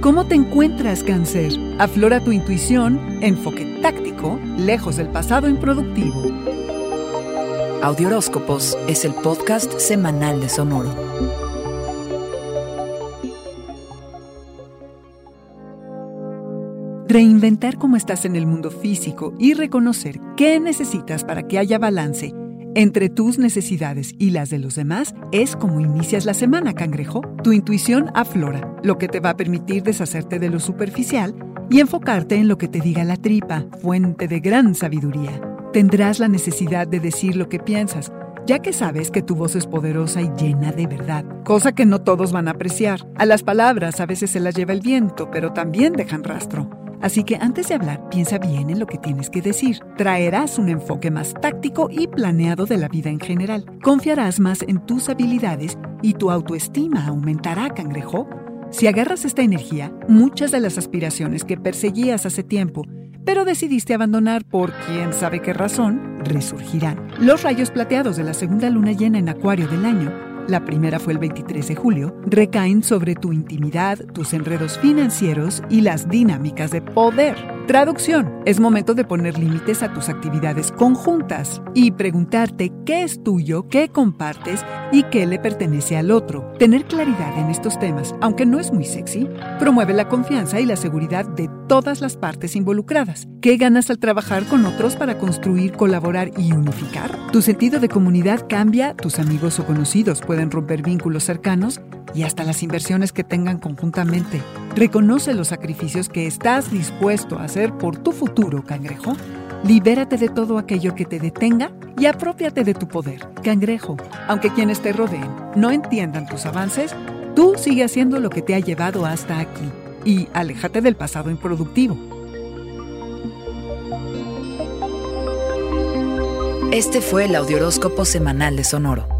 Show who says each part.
Speaker 1: ¿Cómo te encuentras, cáncer? Aflora tu intuición, enfoque táctico, lejos del pasado improductivo.
Speaker 2: Audioróscopos es el podcast semanal de Sonoro.
Speaker 1: Reinventar cómo estás en el mundo físico y reconocer qué necesitas para que haya balance entre tus necesidades y las de los demás es como inicias la semana, cangrejo. Tu intuición aflora, lo que te va a permitir deshacerte de lo superficial y enfocarte en lo que te diga la tripa, fuente de gran sabiduría. Tendrás la necesidad de decir lo que piensas, ya que sabes que tu voz es poderosa y llena de verdad, cosa que no todos van a apreciar. A las palabras a veces se las lleva el viento, pero también dejan rastro. Así que antes de hablar, piensa bien en lo que tienes que decir. Traerás un enfoque más táctico y planeado de la vida en general. Confiarás más en tus habilidades y tu autoestima aumentará, cangrejo. Si agarras esta energía, muchas de las aspiraciones que perseguías hace tiempo, pero decidiste abandonar por quién sabe qué razón, resurgirán. Los rayos plateados de la segunda luna llena en Acuario del año la primera fue el 23 de julio, recaen sobre tu intimidad, tus enredos financieros y las dinámicas de poder. Traducción. Es momento de poner límites a tus actividades conjuntas y preguntarte qué es tuyo, qué compartes y qué le pertenece al otro. Tener claridad en estos temas, aunque no es muy sexy, promueve la confianza y la seguridad de todas las partes involucradas. ¿Qué ganas al trabajar con otros para construir, colaborar y unificar? Tu sentido de comunidad cambia, tus amigos o conocidos pueden romper vínculos cercanos y hasta las inversiones que tengan conjuntamente. Reconoce los sacrificios que estás dispuesto a hacer por tu futuro, cangrejo. Libérate de todo aquello que te detenga y apropiate de tu poder, cangrejo. Aunque quienes te rodeen no entiendan tus avances, tú sigue haciendo lo que te ha llevado hasta aquí y aléjate del pasado improductivo.
Speaker 2: Este fue el Audioróscopo Semanal de Sonoro.